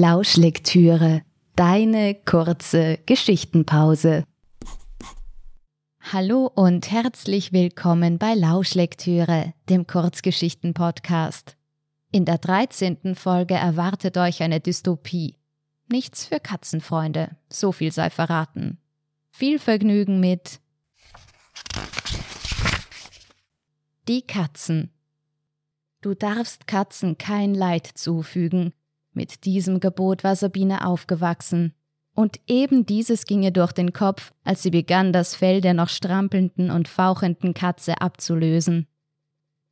Lauschlektüre, deine kurze Geschichtenpause. Hallo und herzlich willkommen bei Lauschlektüre, dem Kurzgeschichten-Podcast. In der 13. Folge erwartet euch eine Dystopie. Nichts für Katzenfreunde, so viel sei verraten. Viel Vergnügen mit Die Katzen. Du darfst Katzen kein Leid zufügen, mit diesem Gebot war Sabine aufgewachsen. Und eben dieses ging ihr durch den Kopf, als sie begann, das Fell der noch strampelnden und fauchenden Katze abzulösen.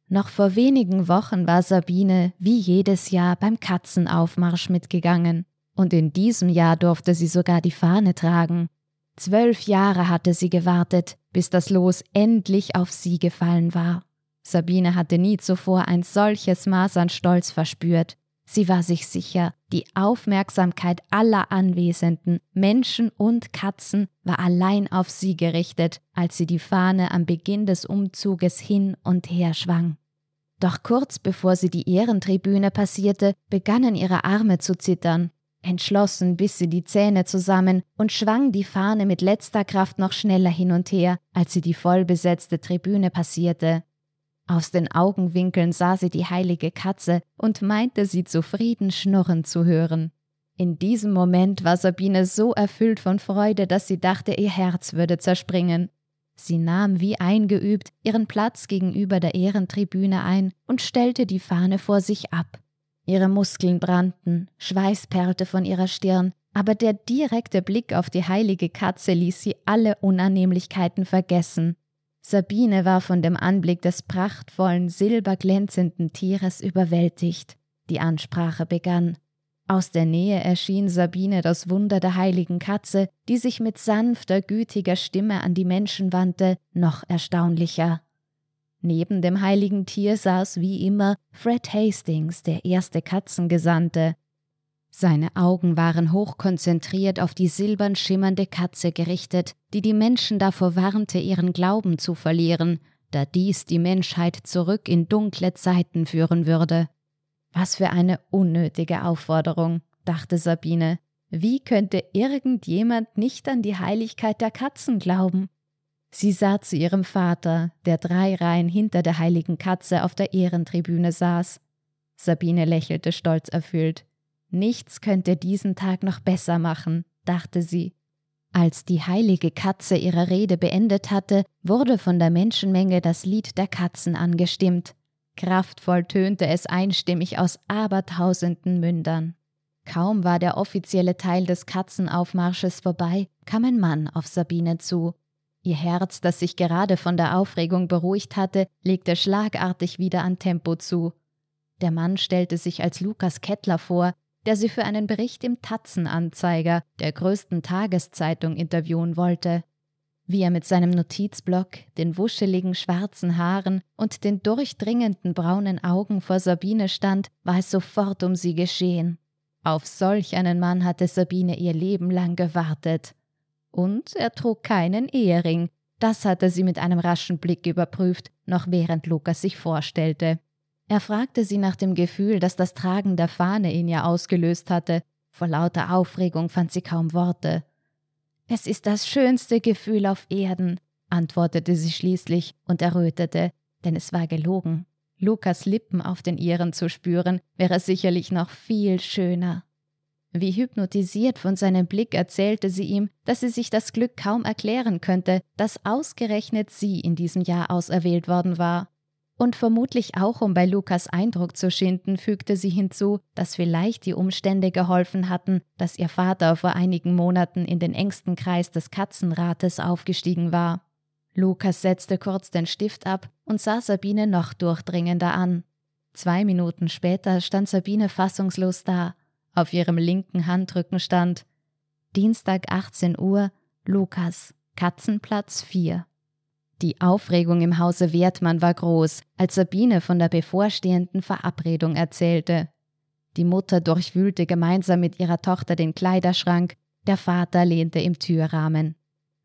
Noch vor wenigen Wochen war Sabine wie jedes Jahr beim Katzenaufmarsch mitgegangen, und in diesem Jahr durfte sie sogar die Fahne tragen. Zwölf Jahre hatte sie gewartet, bis das Los endlich auf sie gefallen war. Sabine hatte nie zuvor ein solches Maß an Stolz verspürt, Sie war sich sicher, die Aufmerksamkeit aller Anwesenden, Menschen und Katzen, war allein auf sie gerichtet, als sie die Fahne am Beginn des Umzuges hin und her schwang. Doch kurz bevor sie die Ehrentribüne passierte, begannen ihre Arme zu zittern. Entschlossen biss sie die Zähne zusammen und schwang die Fahne mit letzter Kraft noch schneller hin und her, als sie die vollbesetzte Tribüne passierte. Aus den Augenwinkeln sah sie die heilige Katze und meinte sie zufrieden schnurren zu hören. In diesem Moment war Sabine so erfüllt von Freude, dass sie dachte, ihr Herz würde zerspringen. Sie nahm wie eingeübt ihren Platz gegenüber der Ehrentribüne ein und stellte die Fahne vor sich ab. Ihre Muskeln brannten, Schweiß perlte von ihrer Stirn, aber der direkte Blick auf die heilige Katze ließ sie alle Unannehmlichkeiten vergessen. Sabine war von dem Anblick des prachtvollen, silberglänzenden Tieres überwältigt. Die Ansprache begann. Aus der Nähe erschien Sabine das Wunder der heiligen Katze, die sich mit sanfter, gütiger Stimme an die Menschen wandte, noch erstaunlicher. Neben dem heiligen Tier saß wie immer Fred Hastings, der erste Katzengesandte. Seine Augen waren hochkonzentriert auf die silbern schimmernde Katze gerichtet, die die Menschen davor warnte, ihren Glauben zu verlieren, da dies die Menschheit zurück in dunkle Zeiten führen würde. Was für eine unnötige Aufforderung, dachte Sabine. Wie könnte irgendjemand nicht an die Heiligkeit der Katzen glauben? Sie sah zu ihrem Vater, der drei Reihen hinter der heiligen Katze auf der Ehrentribüne saß. Sabine lächelte stolz erfüllt. Nichts könnte diesen Tag noch besser machen, dachte sie. Als die heilige Katze ihre Rede beendet hatte, wurde von der Menschenmenge das Lied der Katzen angestimmt. Kraftvoll tönte es einstimmig aus abertausenden Mündern. Kaum war der offizielle Teil des Katzenaufmarsches vorbei, kam ein Mann auf Sabine zu. Ihr Herz, das sich gerade von der Aufregung beruhigt hatte, legte schlagartig wieder an Tempo zu. Der Mann stellte sich als Lukas Kettler vor, der sie für einen Bericht im Tatzenanzeiger, der größten Tageszeitung, interviewen wollte. Wie er mit seinem Notizblock, den wuscheligen schwarzen Haaren und den durchdringenden braunen Augen vor Sabine stand, war es sofort um sie geschehen. Auf solch einen Mann hatte Sabine ihr Leben lang gewartet. Und er trug keinen Ehering, das hatte sie mit einem raschen Blick überprüft, noch während Lukas sich vorstellte. Er fragte sie nach dem Gefühl, das das Tragen der Fahne in ihr ausgelöst hatte. Vor lauter Aufregung fand sie kaum Worte. Es ist das schönste Gefühl auf Erden, antwortete sie schließlich und errötete, denn es war gelogen. Lukas Lippen auf den ihren zu spüren, wäre sicherlich noch viel schöner. Wie hypnotisiert von seinem Blick erzählte sie ihm, dass sie sich das Glück kaum erklären könnte, dass ausgerechnet sie in diesem Jahr auserwählt worden war. Und vermutlich auch, um bei Lukas Eindruck zu schinden, fügte sie hinzu, dass vielleicht die Umstände geholfen hatten, dass ihr Vater vor einigen Monaten in den engsten Kreis des Katzenrates aufgestiegen war. Lukas setzte kurz den Stift ab und sah Sabine noch durchdringender an. Zwei Minuten später stand Sabine fassungslos da. Auf ihrem linken Handrücken stand Dienstag 18 Uhr, Lukas, Katzenplatz 4. Die Aufregung im Hause Wertmann war groß, als Sabine von der bevorstehenden Verabredung erzählte. Die Mutter durchwühlte gemeinsam mit ihrer Tochter den Kleiderschrank, Der Vater lehnte im Türrahmen.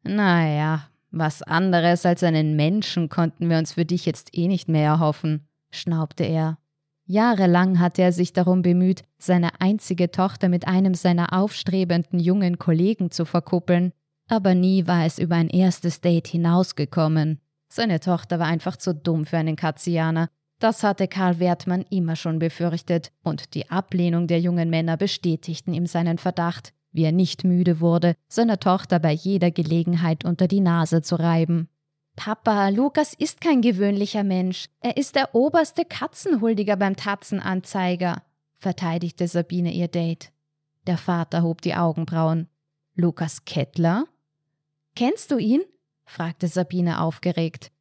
Naja, was anderes als einen Menschen konnten wir uns für dich jetzt eh nicht mehr erhoffen, schnaubte er. Jahrelang hatte er sich darum bemüht, seine einzige Tochter mit einem seiner aufstrebenden jungen Kollegen zu verkuppeln, aber nie war es über ein erstes Date hinausgekommen. Seine Tochter war einfach zu dumm für einen Katzianer. Das hatte Karl Wertmann immer schon befürchtet, und die Ablehnung der jungen Männer bestätigten ihm seinen Verdacht, wie er nicht müde wurde, seiner Tochter bei jeder Gelegenheit unter die Nase zu reiben. Papa, Lukas ist kein gewöhnlicher Mensch. Er ist der oberste Katzenhuldiger beim Tatzenanzeiger, verteidigte Sabine ihr Date. Der Vater hob die Augenbrauen. Lukas Kettler? Kennst du ihn? fragte Sabine aufgeregt.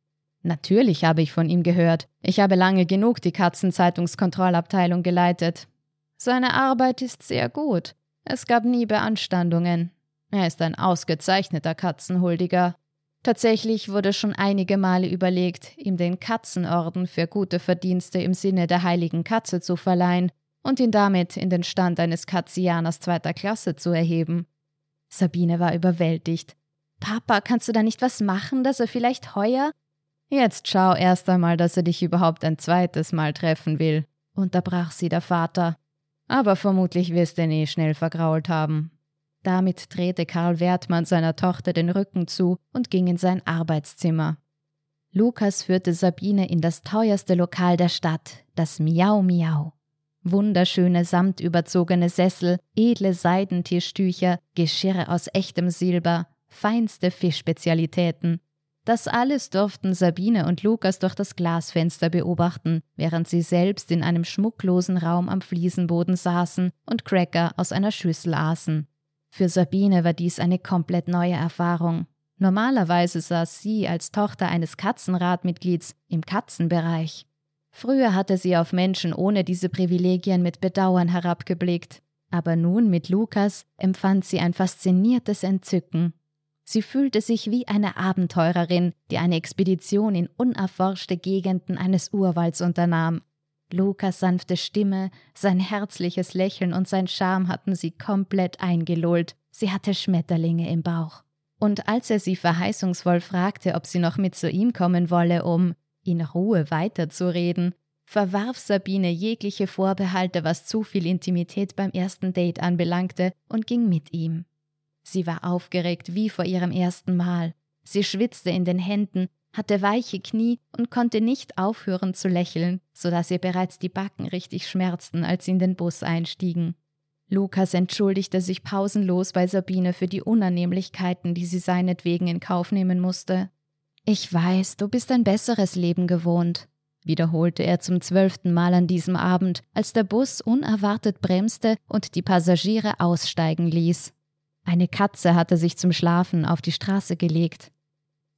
Natürlich habe ich von ihm gehört. Ich habe lange genug die Katzenzeitungskontrollabteilung geleitet. Seine Arbeit ist sehr gut. Es gab nie Beanstandungen. Er ist ein ausgezeichneter Katzenhuldiger. Tatsächlich wurde schon einige Male überlegt, ihm den Katzenorden für gute Verdienste im Sinne der heiligen Katze zu verleihen und ihn damit in den Stand eines Katzianers zweiter Klasse zu erheben. Sabine war überwältigt. Papa, kannst du da nicht was machen, dass er vielleicht heuer? Jetzt schau erst einmal, dass er dich überhaupt ein zweites Mal treffen will, unterbrach sie der Vater. Aber vermutlich wirst du ihn eh schnell vergrault haben. Damit drehte Karl Wertmann seiner Tochter den Rücken zu und ging in sein Arbeitszimmer. Lukas führte Sabine in das teuerste Lokal der Stadt, das Miau Miau. Wunderschöne samtüberzogene Sessel, edle Seidentischtücher, Geschirre aus echtem Silber, feinste Fischspezialitäten. Das alles durften Sabine und Lukas durch das Glasfenster beobachten, während sie selbst in einem schmucklosen Raum am Fliesenboden saßen und Cracker aus einer Schüssel aßen. Für Sabine war dies eine komplett neue Erfahrung. Normalerweise saß sie als Tochter eines Katzenratmitglieds im Katzenbereich. Früher hatte sie auf Menschen ohne diese Privilegien mit Bedauern herabgeblickt, aber nun mit Lukas empfand sie ein fasziniertes Entzücken. Sie fühlte sich wie eine Abenteurerin, die eine Expedition in unerforschte Gegenden eines Urwalds unternahm. Lukas sanfte Stimme, sein herzliches Lächeln und sein Charme hatten sie komplett eingelullt. Sie hatte Schmetterlinge im Bauch. Und als er sie verheißungsvoll fragte, ob sie noch mit zu ihm kommen wolle, um in Ruhe weiterzureden, verwarf Sabine jegliche Vorbehalte, was zu viel Intimität beim ersten Date anbelangte, und ging mit ihm. Sie war aufgeregt wie vor ihrem ersten Mal. Sie schwitzte in den Händen, hatte weiche Knie und konnte nicht aufhören zu lächeln, so dass ihr bereits die Backen richtig schmerzten, als sie in den Bus einstiegen. Lukas entschuldigte sich pausenlos bei Sabine für die Unannehmlichkeiten, die sie seinetwegen in Kauf nehmen musste. Ich weiß, du bist ein besseres Leben gewohnt, wiederholte er zum zwölften Mal an diesem Abend, als der Bus unerwartet bremste und die Passagiere aussteigen ließ. Eine Katze hatte sich zum Schlafen auf die Straße gelegt.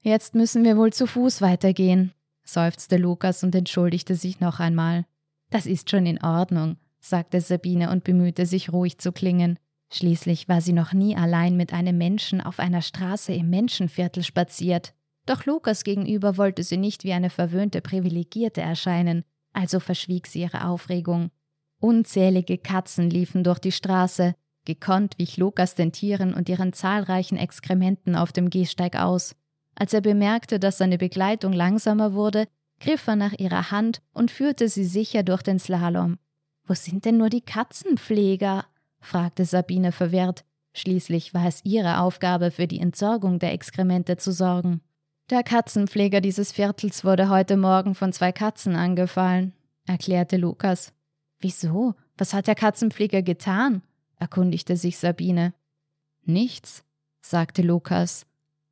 Jetzt müssen wir wohl zu Fuß weitergehen, seufzte Lukas und entschuldigte sich noch einmal. Das ist schon in Ordnung, sagte Sabine und bemühte sich ruhig zu klingen. Schließlich war sie noch nie allein mit einem Menschen auf einer Straße im Menschenviertel spaziert. Doch Lukas gegenüber wollte sie nicht wie eine verwöhnte Privilegierte erscheinen, also verschwieg sie ihre Aufregung. Unzählige Katzen liefen durch die Straße, gekonnt wich Lukas den Tieren und ihren zahlreichen Exkrementen auf dem Gehsteig aus. Als er bemerkte, dass seine Begleitung langsamer wurde, griff er nach ihrer Hand und führte sie sicher durch den Slalom. Wo sind denn nur die Katzenpfleger? fragte Sabine verwirrt. Schließlich war es ihre Aufgabe, für die Entsorgung der Exkremente zu sorgen. Der Katzenpfleger dieses Viertels wurde heute Morgen von zwei Katzen angefallen, erklärte Lukas. Wieso? Was hat der Katzenpfleger getan? Erkundigte sich Sabine. Nichts, sagte Lukas.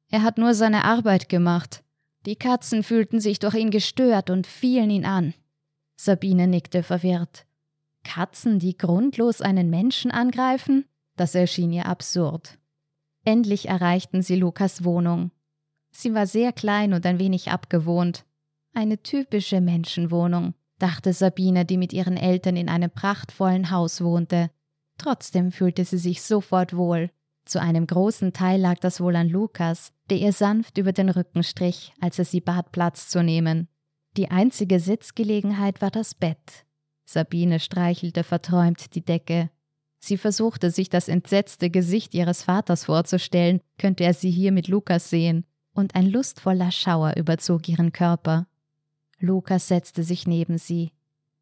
Er hat nur seine Arbeit gemacht. Die Katzen fühlten sich durch ihn gestört und fielen ihn an. Sabine nickte verwirrt. Katzen, die grundlos einen Menschen angreifen? Das erschien ihr absurd. Endlich erreichten sie Lukas Wohnung. Sie war sehr klein und ein wenig abgewohnt. Eine typische Menschenwohnung, dachte Sabine, die mit ihren Eltern in einem prachtvollen Haus wohnte. Trotzdem fühlte sie sich sofort wohl. Zu einem großen Teil lag das wohl an Lukas, der ihr sanft über den Rücken strich, als er sie bat, Platz zu nehmen. Die einzige Sitzgelegenheit war das Bett. Sabine streichelte verträumt die Decke. Sie versuchte sich das entsetzte Gesicht ihres Vaters vorzustellen, könnte er sie hier mit Lukas sehen, und ein lustvoller Schauer überzog ihren Körper. Lukas setzte sich neben sie.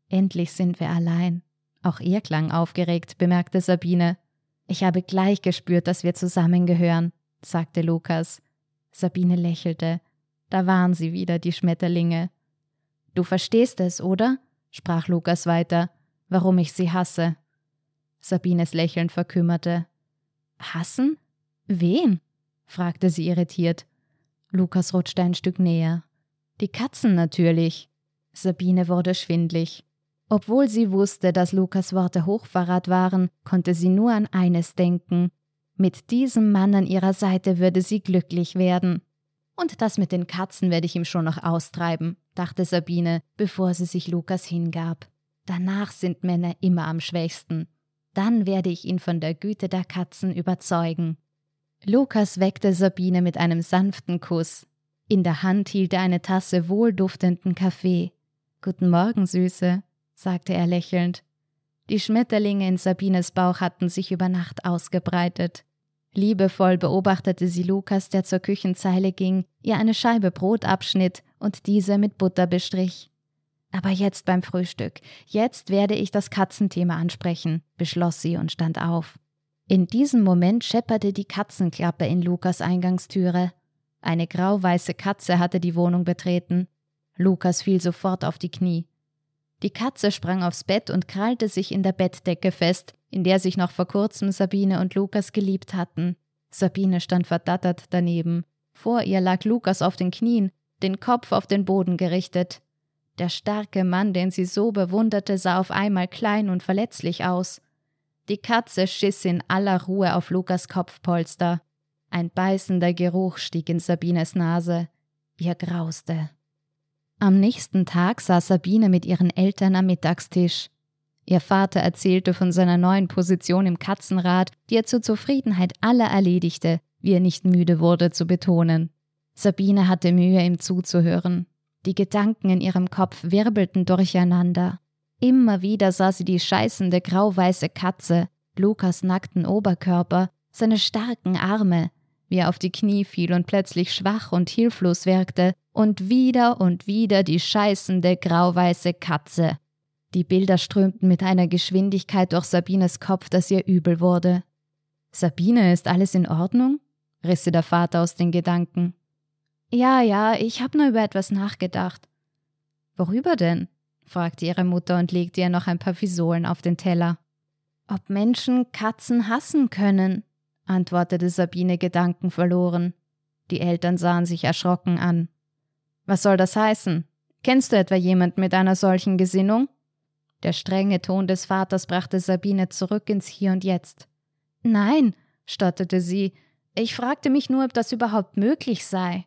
Endlich sind wir allein. Auch er klang aufgeregt, bemerkte Sabine. Ich habe gleich gespürt, dass wir zusammengehören, sagte Lukas. Sabine lächelte. Da waren sie wieder, die Schmetterlinge. Du verstehst es, oder? sprach Lukas weiter, warum ich sie hasse. Sabines Lächeln verkümmerte. Hassen? Wen? fragte sie irritiert. Lukas rutschte ein Stück näher. Die Katzen natürlich. Sabine wurde schwindlig. Obwohl sie wusste, dass Lukas Worte Hochverrat waren, konnte sie nur an eines denken. Mit diesem Mann an ihrer Seite würde sie glücklich werden. Und das mit den Katzen werde ich ihm schon noch austreiben, dachte Sabine, bevor sie sich Lukas hingab. Danach sind Männer immer am schwächsten. Dann werde ich ihn von der Güte der Katzen überzeugen. Lukas weckte Sabine mit einem sanften Kuss. In der Hand hielt er eine Tasse wohlduftenden Kaffee. Guten Morgen, Süße, sagte er lächelnd. Die Schmetterlinge in Sabines Bauch hatten sich über Nacht ausgebreitet. Liebevoll beobachtete sie Lukas, der zur Küchenzeile ging, ihr eine Scheibe Brot abschnitt und diese mit Butter bestrich. Aber jetzt beim Frühstück, jetzt werde ich das Katzenthema ansprechen, beschloss sie und stand auf. In diesem Moment schepperte die Katzenklappe in Lukas Eingangstüre. Eine grauweiße Katze hatte die Wohnung betreten. Lukas fiel sofort auf die Knie. Die Katze sprang aufs Bett und krallte sich in der Bettdecke fest, in der sich noch vor kurzem Sabine und Lukas geliebt hatten. Sabine stand verdattert daneben. Vor ihr lag Lukas auf den Knien, den Kopf auf den Boden gerichtet. Der starke Mann, den sie so bewunderte, sah auf einmal klein und verletzlich aus. Die Katze schiss in aller Ruhe auf Lukas Kopfpolster. Ein beißender Geruch stieg in Sabines Nase. Ihr grauste. Am nächsten Tag saß Sabine mit ihren Eltern am Mittagstisch. Ihr Vater erzählte von seiner neuen Position im Katzenrat, die er zur Zufriedenheit aller erledigte, wie er nicht müde wurde zu betonen. Sabine hatte Mühe, ihm zuzuhören. Die Gedanken in ihrem Kopf wirbelten durcheinander. Immer wieder sah sie die scheißende grauweiße Katze, Lukas nackten Oberkörper, seine starken Arme, wie er auf die Knie fiel und plötzlich schwach und hilflos wirkte, und wieder und wieder die scheißende grauweiße Katze. Die Bilder strömten mit einer Geschwindigkeit durch Sabines Kopf, dass ihr übel wurde. Sabine, ist alles in Ordnung? riss sie der Vater aus den Gedanken. Ja, ja, ich hab nur über etwas nachgedacht. Worüber denn? fragte ihre Mutter und legte ihr noch ein paar Fisolen auf den Teller. Ob Menschen Katzen hassen können, antwortete Sabine gedankenverloren. Die Eltern sahen sich erschrocken an. Was soll das heißen? Kennst du etwa jemanden mit einer solchen Gesinnung? Der strenge Ton des Vaters brachte Sabine zurück ins Hier und Jetzt. Nein, stotterte sie, ich fragte mich nur, ob das überhaupt möglich sei.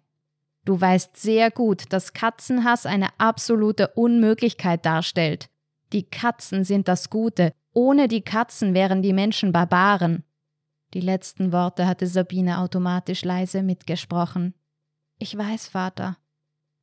Du weißt sehr gut, dass Katzenhass eine absolute Unmöglichkeit darstellt. Die Katzen sind das Gute, ohne die Katzen wären die Menschen Barbaren. Die letzten Worte hatte Sabine automatisch leise mitgesprochen. Ich weiß, Vater.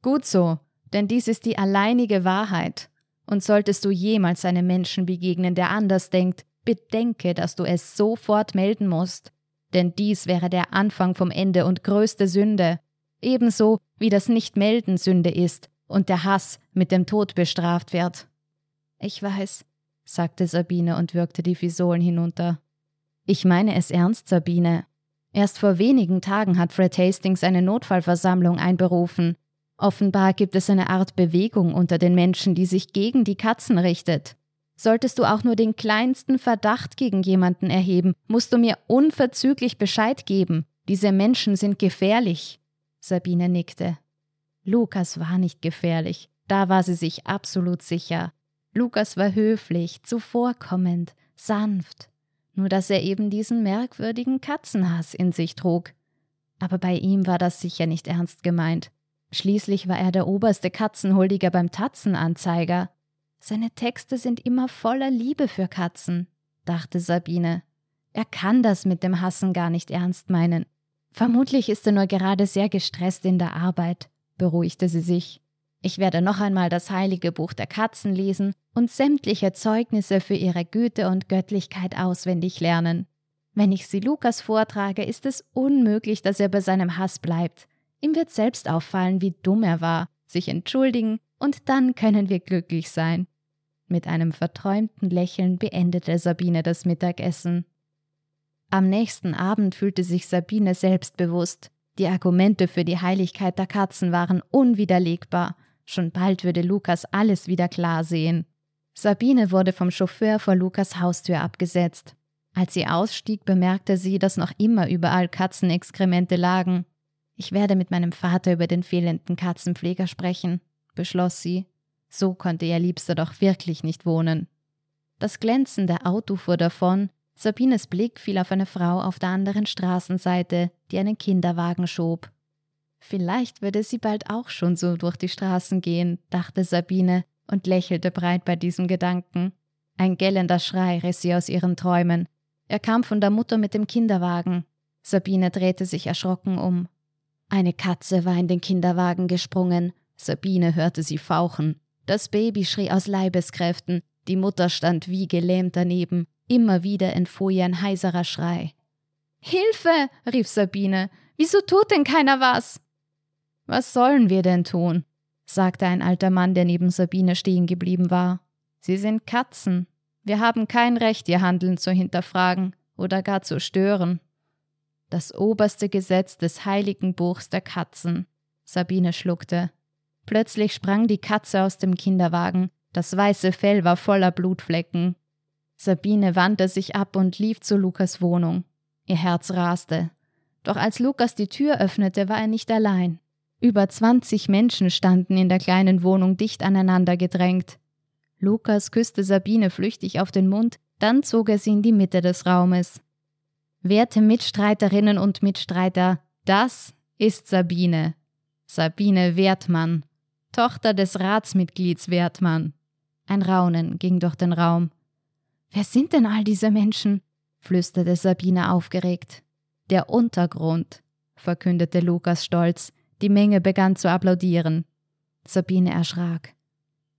Gut so, denn dies ist die alleinige Wahrheit. Und solltest du jemals einem Menschen begegnen, der anders denkt, bedenke, dass du es sofort melden musst. Denn dies wäre der Anfang vom Ende und größte Sünde. Ebenso wie das Nichtmelden Sünde ist und der Hass mit dem Tod bestraft wird. Ich weiß, sagte Sabine und würgte die Fisolen hinunter. Ich meine es ernst, Sabine. Erst vor wenigen Tagen hat Fred Hastings eine Notfallversammlung einberufen. Offenbar gibt es eine Art Bewegung unter den Menschen, die sich gegen die Katzen richtet. Solltest du auch nur den kleinsten Verdacht gegen jemanden erheben, musst du mir unverzüglich Bescheid geben. Diese Menschen sind gefährlich. Sabine nickte. Lukas war nicht gefährlich, da war sie sich absolut sicher. Lukas war höflich, zuvorkommend, sanft, nur dass er eben diesen merkwürdigen Katzenhass in sich trug. Aber bei ihm war das sicher nicht ernst gemeint. Schließlich war er der oberste Katzenhuldiger beim Tatzenanzeiger. Seine Texte sind immer voller Liebe für Katzen, dachte Sabine. Er kann das mit dem Hassen gar nicht ernst meinen. Vermutlich ist er nur gerade sehr gestresst in der Arbeit, beruhigte sie sich. Ich werde noch einmal das heilige Buch der Katzen lesen und sämtliche Zeugnisse für ihre Güte und Göttlichkeit auswendig lernen. Wenn ich sie Lukas vortrage, ist es unmöglich, dass er bei seinem Hass bleibt. Ihm wird selbst auffallen, wie dumm er war, sich entschuldigen, und dann können wir glücklich sein. Mit einem verträumten Lächeln beendete Sabine das Mittagessen. Am nächsten Abend fühlte sich Sabine selbstbewusst. Die Argumente für die Heiligkeit der Katzen waren unwiderlegbar. Schon bald würde Lukas alles wieder klar sehen. Sabine wurde vom Chauffeur vor Lukas Haustür abgesetzt. Als sie ausstieg, bemerkte sie, dass noch immer überall Katzenexkremente lagen. Ich werde mit meinem Vater über den fehlenden Katzenpfleger sprechen, beschloss sie. So konnte ihr Liebster doch wirklich nicht wohnen. Das glänzende Auto fuhr davon, Sabines Blick fiel auf eine Frau auf der anderen Straßenseite, die einen Kinderwagen schob. Vielleicht würde sie bald auch schon so durch die Straßen gehen, dachte Sabine und lächelte breit bei diesem Gedanken. Ein gellender Schrei riss sie aus ihren Träumen. Er kam von der Mutter mit dem Kinderwagen. Sabine drehte sich erschrocken um. Eine Katze war in den Kinderwagen gesprungen. Sabine hörte sie fauchen. Das Baby schrie aus Leibeskräften. Die Mutter stand wie gelähmt daneben. Immer wieder entfuhr ihr ein heiserer Schrei. Hilfe! rief Sabine. Wieso tut denn keiner was? Was sollen wir denn tun? sagte ein alter Mann, der neben Sabine stehen geblieben war. Sie sind Katzen. Wir haben kein Recht, ihr Handeln zu hinterfragen oder gar zu stören das oberste Gesetz des heiligen Buchs der Katzen. Sabine schluckte. Plötzlich sprang die Katze aus dem Kinderwagen, das weiße Fell war voller Blutflecken. Sabine wandte sich ab und lief zu Lukas Wohnung. Ihr Herz raste. Doch als Lukas die Tür öffnete, war er nicht allein. Über zwanzig Menschen standen in der kleinen Wohnung dicht aneinander gedrängt. Lukas küsste Sabine flüchtig auf den Mund, dann zog er sie in die Mitte des Raumes. Werte Mitstreiterinnen und Mitstreiter, das ist Sabine. Sabine Wertmann, Tochter des Ratsmitglieds Wertmann. Ein Raunen ging durch den Raum. Wer sind denn all diese Menschen? flüsterte Sabine aufgeregt. Der Untergrund, verkündete Lukas stolz. Die Menge begann zu applaudieren. Sabine erschrak.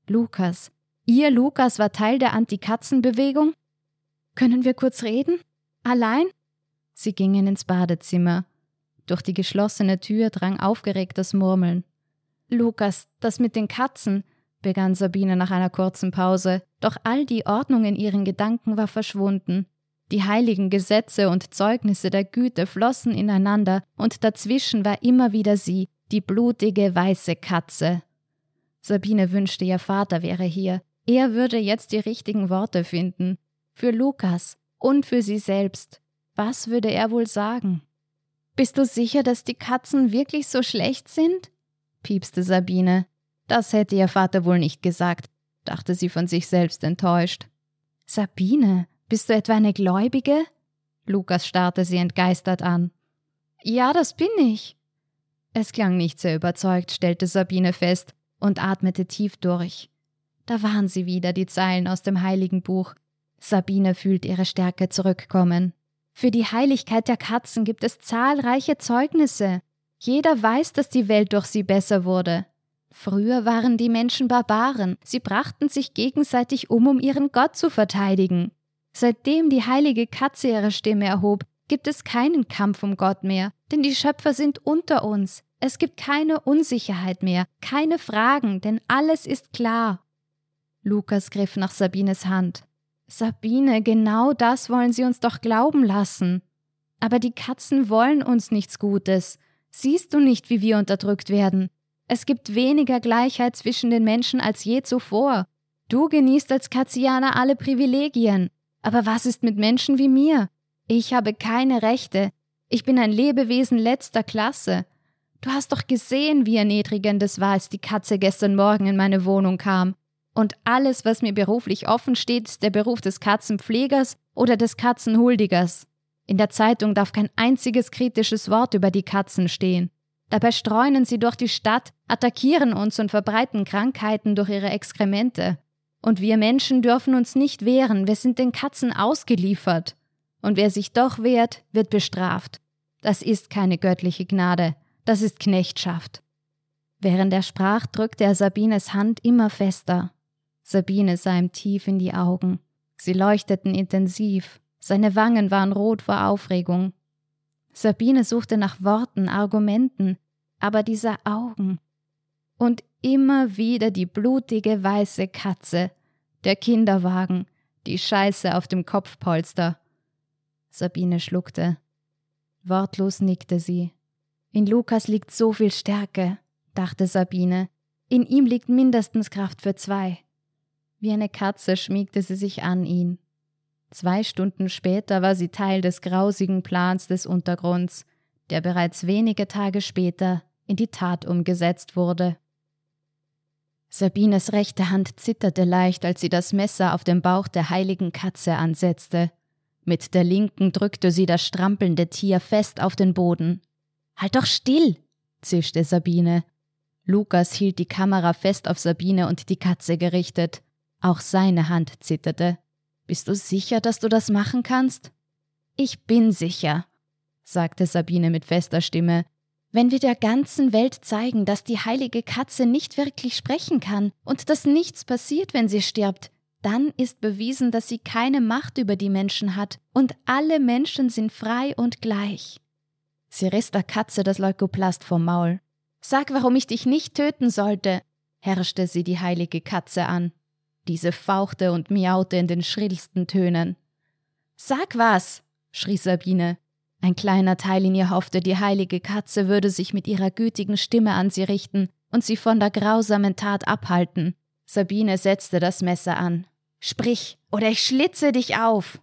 Lukas, ihr Lukas war Teil der Anti-Katzen-Bewegung? Können wir kurz reden? Allein? Sie gingen ins Badezimmer. Durch die geschlossene Tür drang aufgeregtes Murmeln. Lukas, das mit den Katzen, begann Sabine nach einer kurzen Pause, doch all die Ordnung in ihren Gedanken war verschwunden. Die heiligen Gesetze und Zeugnisse der Güte flossen ineinander, und dazwischen war immer wieder sie, die blutige weiße Katze. Sabine wünschte, ihr Vater wäre hier. Er würde jetzt die richtigen Worte finden. Für Lukas und für sie selbst. Was würde er wohl sagen? Bist du sicher, dass die Katzen wirklich so schlecht sind? piepste Sabine. Das hätte ihr Vater wohl nicht gesagt, dachte sie von sich selbst enttäuscht. Sabine, bist du etwa eine Gläubige? Lukas starrte sie entgeistert an. Ja, das bin ich. Es klang nicht sehr überzeugt, stellte Sabine fest und atmete tief durch. Da waren sie wieder, die Zeilen aus dem heiligen Buch. Sabine fühlt ihre Stärke zurückkommen. Für die Heiligkeit der Katzen gibt es zahlreiche Zeugnisse. Jeder weiß, dass die Welt durch sie besser wurde. Früher waren die Menschen Barbaren, sie brachten sich gegenseitig um, um ihren Gott zu verteidigen. Seitdem die heilige Katze ihre Stimme erhob, gibt es keinen Kampf um Gott mehr, denn die Schöpfer sind unter uns. Es gibt keine Unsicherheit mehr, keine Fragen, denn alles ist klar. Lukas griff nach Sabines Hand. Sabine, genau das wollen sie uns doch glauben lassen. Aber die Katzen wollen uns nichts Gutes. Siehst du nicht, wie wir unterdrückt werden? Es gibt weniger Gleichheit zwischen den Menschen als je zuvor. Du genießt als Katzianer alle Privilegien. Aber was ist mit Menschen wie mir? Ich habe keine Rechte. Ich bin ein Lebewesen letzter Klasse. Du hast doch gesehen, wie erniedrigend es war, als die Katze gestern Morgen in meine Wohnung kam. Und alles, was mir beruflich offen steht, ist der Beruf des Katzenpflegers oder des Katzenhuldigers. In der Zeitung darf kein einziges kritisches Wort über die Katzen stehen. Dabei streunen sie durch die Stadt, attackieren uns und verbreiten Krankheiten durch ihre Exkremente. Und wir Menschen dürfen uns nicht wehren, wir sind den Katzen ausgeliefert. Und wer sich doch wehrt, wird bestraft. Das ist keine göttliche Gnade, das ist Knechtschaft. Während er sprach, drückte er Sabines Hand immer fester. Sabine sah ihm tief in die Augen. Sie leuchteten intensiv, seine Wangen waren rot vor Aufregung. Sabine suchte nach Worten, Argumenten, aber diese Augen. Und immer wieder die blutige weiße Katze, der Kinderwagen, die Scheiße auf dem Kopfpolster. Sabine schluckte. Wortlos nickte sie. In Lukas liegt so viel Stärke, dachte Sabine. In ihm liegt mindestens Kraft für zwei. Wie eine Katze schmiegte sie sich an ihn. Zwei Stunden später war sie Teil des grausigen Plans des Untergrunds, der bereits wenige Tage später in die Tat umgesetzt wurde. Sabines rechte Hand zitterte leicht, als sie das Messer auf dem Bauch der heiligen Katze ansetzte. Mit der linken drückte sie das strampelnde Tier fest auf den Boden. Halt doch still! zischte Sabine. Lukas hielt die Kamera fest auf Sabine und die Katze gerichtet. Auch seine Hand zitterte. Bist du sicher, dass du das machen kannst? Ich bin sicher, sagte Sabine mit fester Stimme. Wenn wir der ganzen Welt zeigen, dass die heilige Katze nicht wirklich sprechen kann und dass nichts passiert, wenn sie stirbt, dann ist bewiesen, dass sie keine Macht über die Menschen hat und alle Menschen sind frei und gleich. Sie riss der Katze das Leukoplast vom Maul. Sag, warum ich dich nicht töten sollte, herrschte sie die heilige Katze an. Diese fauchte und miaute in den schrillsten Tönen. Sag was, schrie Sabine. Ein kleiner Teil in ihr hoffte, die heilige Katze würde sich mit ihrer gütigen Stimme an sie richten und sie von der grausamen Tat abhalten. Sabine setzte das Messer an. Sprich, oder ich schlitze dich auf.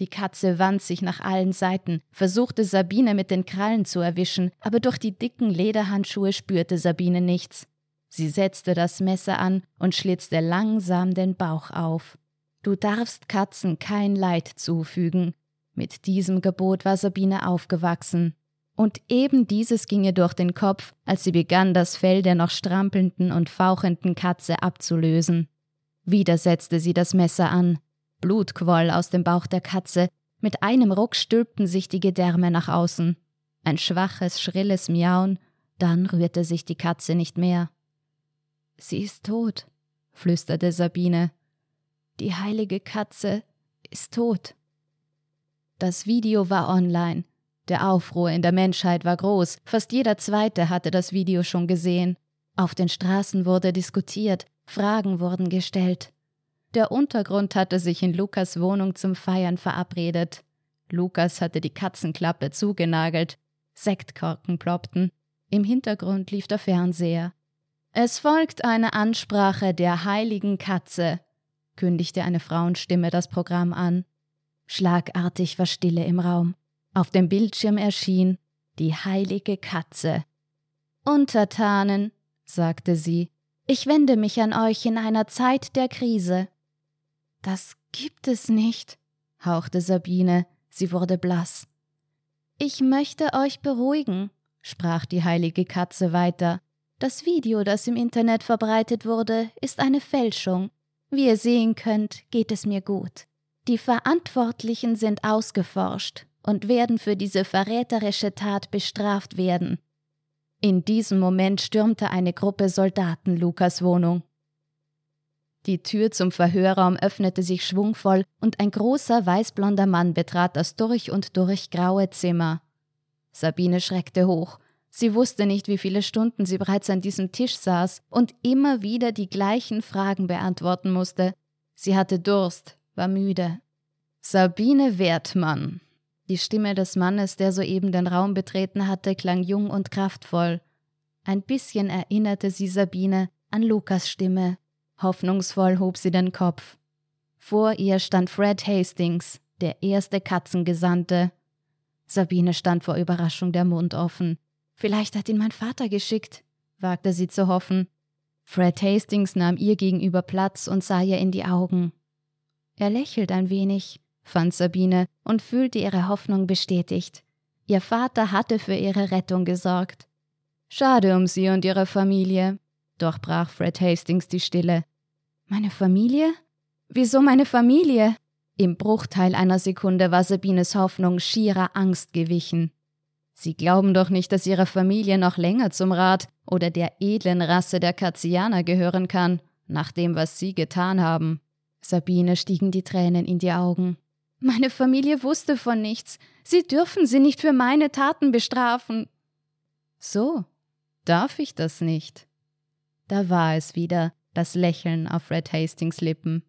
Die Katze wand sich nach allen Seiten, versuchte Sabine mit den Krallen zu erwischen, aber durch die dicken Lederhandschuhe spürte Sabine nichts. Sie setzte das Messer an und schlitzte langsam den Bauch auf. Du darfst Katzen kein Leid zufügen. Mit diesem Gebot war Sabine aufgewachsen. Und eben dieses ging ihr durch den Kopf, als sie begann, das Fell der noch strampelnden und fauchenden Katze abzulösen. Wieder setzte sie das Messer an. Blut quoll aus dem Bauch der Katze, mit einem Ruck stülpten sich die Gedärme nach außen. Ein schwaches, schrilles Miauen, dann rührte sich die Katze nicht mehr. Sie ist tot, flüsterte Sabine. Die heilige Katze ist tot. Das Video war online. Der Aufruhr in der Menschheit war groß, fast jeder Zweite hatte das Video schon gesehen. Auf den Straßen wurde diskutiert, Fragen wurden gestellt. Der Untergrund hatte sich in Lukas Wohnung zum Feiern verabredet. Lukas hatte die Katzenklappe zugenagelt. Sektkorken ploppten. Im Hintergrund lief der Fernseher. Es folgt eine Ansprache der heiligen Katze, kündigte eine Frauenstimme das Programm an. Schlagartig war Stille im Raum. Auf dem Bildschirm erschien die heilige Katze. Untertanen, sagte sie, ich wende mich an euch in einer Zeit der Krise. Das gibt es nicht, hauchte Sabine, sie wurde blass. Ich möchte euch beruhigen, sprach die heilige Katze weiter. Das Video, das im Internet verbreitet wurde, ist eine Fälschung. Wie ihr sehen könnt, geht es mir gut. Die Verantwortlichen sind ausgeforscht und werden für diese verräterische Tat bestraft werden. In diesem Moment stürmte eine Gruppe Soldaten Lukas Wohnung. Die Tür zum Verhörraum öffnete sich schwungvoll und ein großer weißblonder Mann betrat das durch und durch graue Zimmer. Sabine schreckte hoch. Sie wusste nicht, wie viele Stunden sie bereits an diesem Tisch saß und immer wieder die gleichen Fragen beantworten musste. Sie hatte Durst, war müde. Sabine Wertmann. Die Stimme des Mannes, der soeben den Raum betreten hatte, klang jung und kraftvoll. Ein bisschen erinnerte sie Sabine an Lukas Stimme. Hoffnungsvoll hob sie den Kopf. Vor ihr stand Fred Hastings, der erste Katzengesandte. Sabine stand vor Überraschung der Mund offen. Vielleicht hat ihn mein Vater geschickt, wagte sie zu hoffen. Fred Hastings nahm ihr gegenüber Platz und sah ihr in die Augen. Er lächelt ein wenig, fand Sabine und fühlte ihre Hoffnung bestätigt. Ihr Vater hatte für ihre Rettung gesorgt. Schade um sie und ihre Familie, doch brach Fred Hastings die Stille. Meine Familie? Wieso meine Familie? Im Bruchteil einer Sekunde war Sabines Hoffnung schierer Angst gewichen. Sie glauben doch nicht, dass Ihre Familie noch länger zum Rat oder der edlen Rasse der Katzianer gehören kann, nach dem, was Sie getan haben. Sabine stiegen die Tränen in die Augen. Meine Familie wusste von nichts. Sie dürfen sie nicht für meine Taten bestrafen. So, darf ich das nicht? Da war es wieder, das Lächeln auf Fred Hastings Lippen.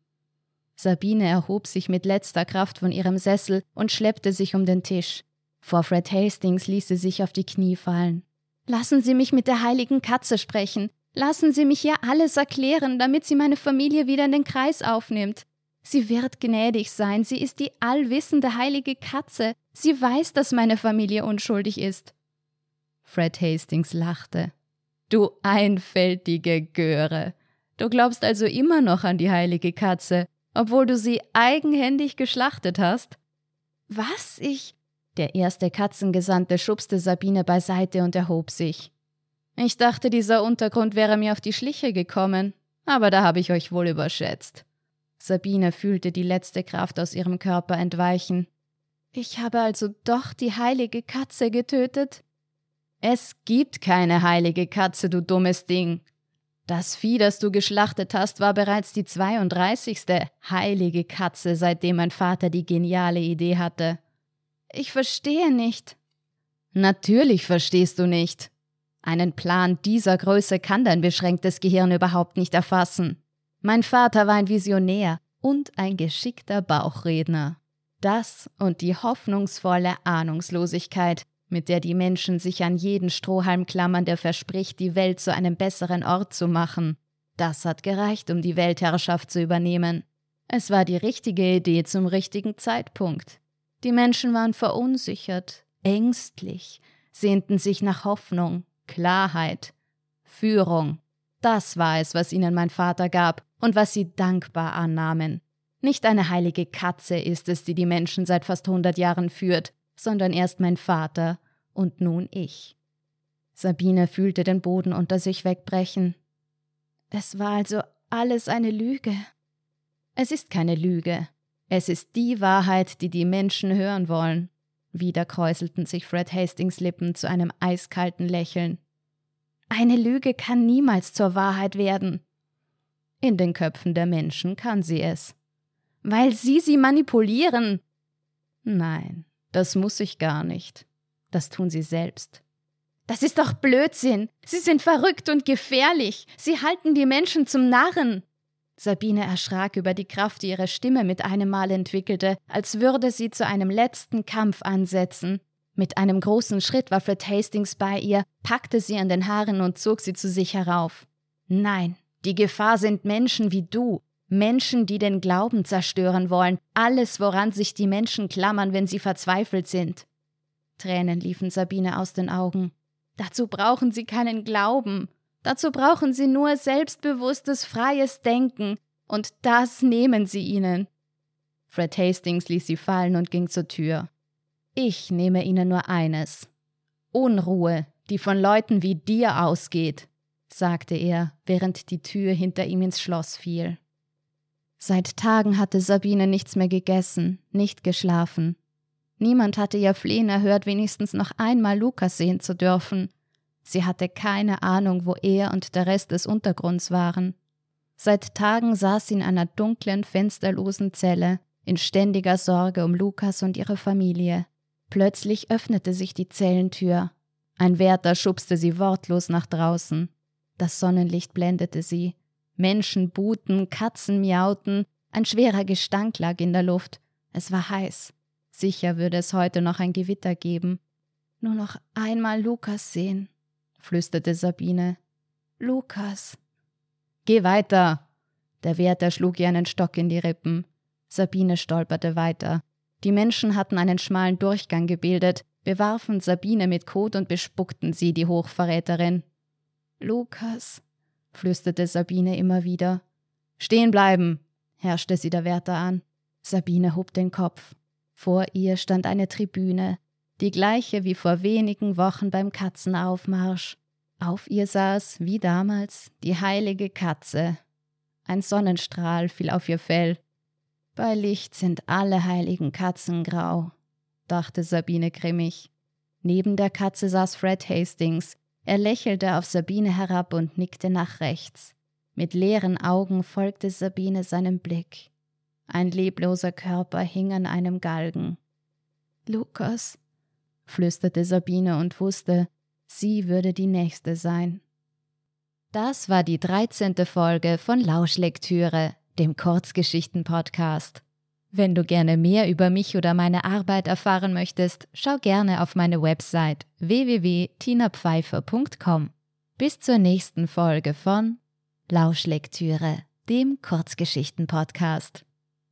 Sabine erhob sich mit letzter Kraft von ihrem Sessel und schleppte sich um den Tisch. Vor Fred Hastings ließ sie sich auf die Knie fallen. Lassen Sie mich mit der heiligen Katze sprechen. Lassen Sie mich ihr alles erklären, damit sie meine Familie wieder in den Kreis aufnimmt. Sie wird gnädig sein, sie ist die allwissende heilige Katze, sie weiß, dass meine Familie unschuldig ist. Fred Hastings lachte. Du einfältige Göre. Du glaubst also immer noch an die heilige Katze, obwohl du sie eigenhändig geschlachtet hast? Was? Ich. Der erste Katzengesandte schubste Sabine beiseite und erhob sich. Ich dachte, dieser Untergrund wäre mir auf die Schliche gekommen, aber da habe ich euch wohl überschätzt. Sabine fühlte die letzte Kraft aus ihrem Körper entweichen. Ich habe also doch die heilige Katze getötet? Es gibt keine heilige Katze, du dummes Ding. Das Vieh, das du geschlachtet hast, war bereits die 32. heilige Katze, seitdem mein Vater die geniale Idee hatte. Ich verstehe nicht. Natürlich verstehst du nicht. Einen Plan dieser Größe kann dein beschränktes Gehirn überhaupt nicht erfassen. Mein Vater war ein Visionär und ein geschickter Bauchredner. Das und die hoffnungsvolle Ahnungslosigkeit, mit der die Menschen sich an jeden Strohhalm klammern, der verspricht, die Welt zu einem besseren Ort zu machen. Das hat gereicht, um die Weltherrschaft zu übernehmen. Es war die richtige Idee zum richtigen Zeitpunkt. Die Menschen waren verunsichert, ängstlich, sehnten sich nach Hoffnung, Klarheit, Führung. Das war es, was ihnen mein Vater gab und was sie dankbar annahmen. Nicht eine heilige Katze ist es, die die Menschen seit fast hundert Jahren führt, sondern erst mein Vater und nun ich. Sabine fühlte den Boden unter sich wegbrechen. Es war also alles eine Lüge. Es ist keine Lüge. Es ist die Wahrheit, die die Menschen hören wollen. Wieder kräuselten sich Fred Hastings Lippen zu einem eiskalten Lächeln. Eine Lüge kann niemals zur Wahrheit werden. In den Köpfen der Menschen kann sie es. Weil sie sie manipulieren. Nein, das muss ich gar nicht. Das tun sie selbst. Das ist doch Blödsinn. Sie sind verrückt und gefährlich. Sie halten die Menschen zum Narren. Sabine erschrak über die Kraft, die ihre Stimme mit einem Mal entwickelte, als würde sie zu einem letzten Kampf ansetzen. Mit einem großen Schritt war Fred Hastings bei ihr, packte sie an den Haaren und zog sie zu sich herauf. Nein, die Gefahr sind Menschen wie du, Menschen, die den Glauben zerstören wollen, alles, woran sich die Menschen klammern, wenn sie verzweifelt sind. Tränen liefen Sabine aus den Augen. Dazu brauchen sie keinen Glauben. Dazu brauchen sie nur selbstbewusstes, freies Denken, und das nehmen sie ihnen. Fred Hastings ließ sie fallen und ging zur Tür. Ich nehme ihnen nur eines Unruhe, die von Leuten wie dir ausgeht, sagte er, während die Tür hinter ihm ins Schloss fiel. Seit Tagen hatte Sabine nichts mehr gegessen, nicht geschlafen. Niemand hatte ihr Flehen erhört, wenigstens noch einmal Lukas sehen zu dürfen. Sie hatte keine Ahnung, wo er und der Rest des Untergrunds waren. Seit Tagen saß sie in einer dunklen, fensterlosen Zelle, in ständiger Sorge um Lukas und ihre Familie. Plötzlich öffnete sich die Zellentür. Ein Wärter schubste sie wortlos nach draußen. Das Sonnenlicht blendete sie. Menschen buhten, Katzen miauten, ein schwerer Gestank lag in der Luft. Es war heiß. Sicher würde es heute noch ein Gewitter geben. Nur noch einmal Lukas sehen, flüsterte Sabine. Lukas. Geh weiter. Der Wärter schlug ihr einen Stock in die Rippen. Sabine stolperte weiter. Die Menschen hatten einen schmalen Durchgang gebildet, bewarfen Sabine mit Kot und bespuckten sie, die Hochverräterin. Lukas, flüsterte Sabine immer wieder. Stehen bleiben, herrschte sie der Wärter an. Sabine hob den Kopf. Vor ihr stand eine Tribüne, die gleiche wie vor wenigen Wochen beim Katzenaufmarsch. Auf ihr saß, wie damals, die heilige Katze. Ein Sonnenstrahl fiel auf ihr Fell. Bei Licht sind alle heiligen Katzen grau, dachte Sabine grimmig. Neben der Katze saß Fred Hastings. Er lächelte auf Sabine herab und nickte nach rechts. Mit leeren Augen folgte Sabine seinem Blick. Ein lebloser Körper hing an einem Galgen. Lukas, flüsterte Sabine und wusste, sie würde die nächste sein. Das war die 13. Folge von Lauschlektüre, dem Kurzgeschichten-Podcast. Wenn du gerne mehr über mich oder meine Arbeit erfahren möchtest, schau gerne auf meine Website www.tinapfeifer.com. Bis zur nächsten Folge von Lauschlektüre, dem Kurzgeschichten-Podcast.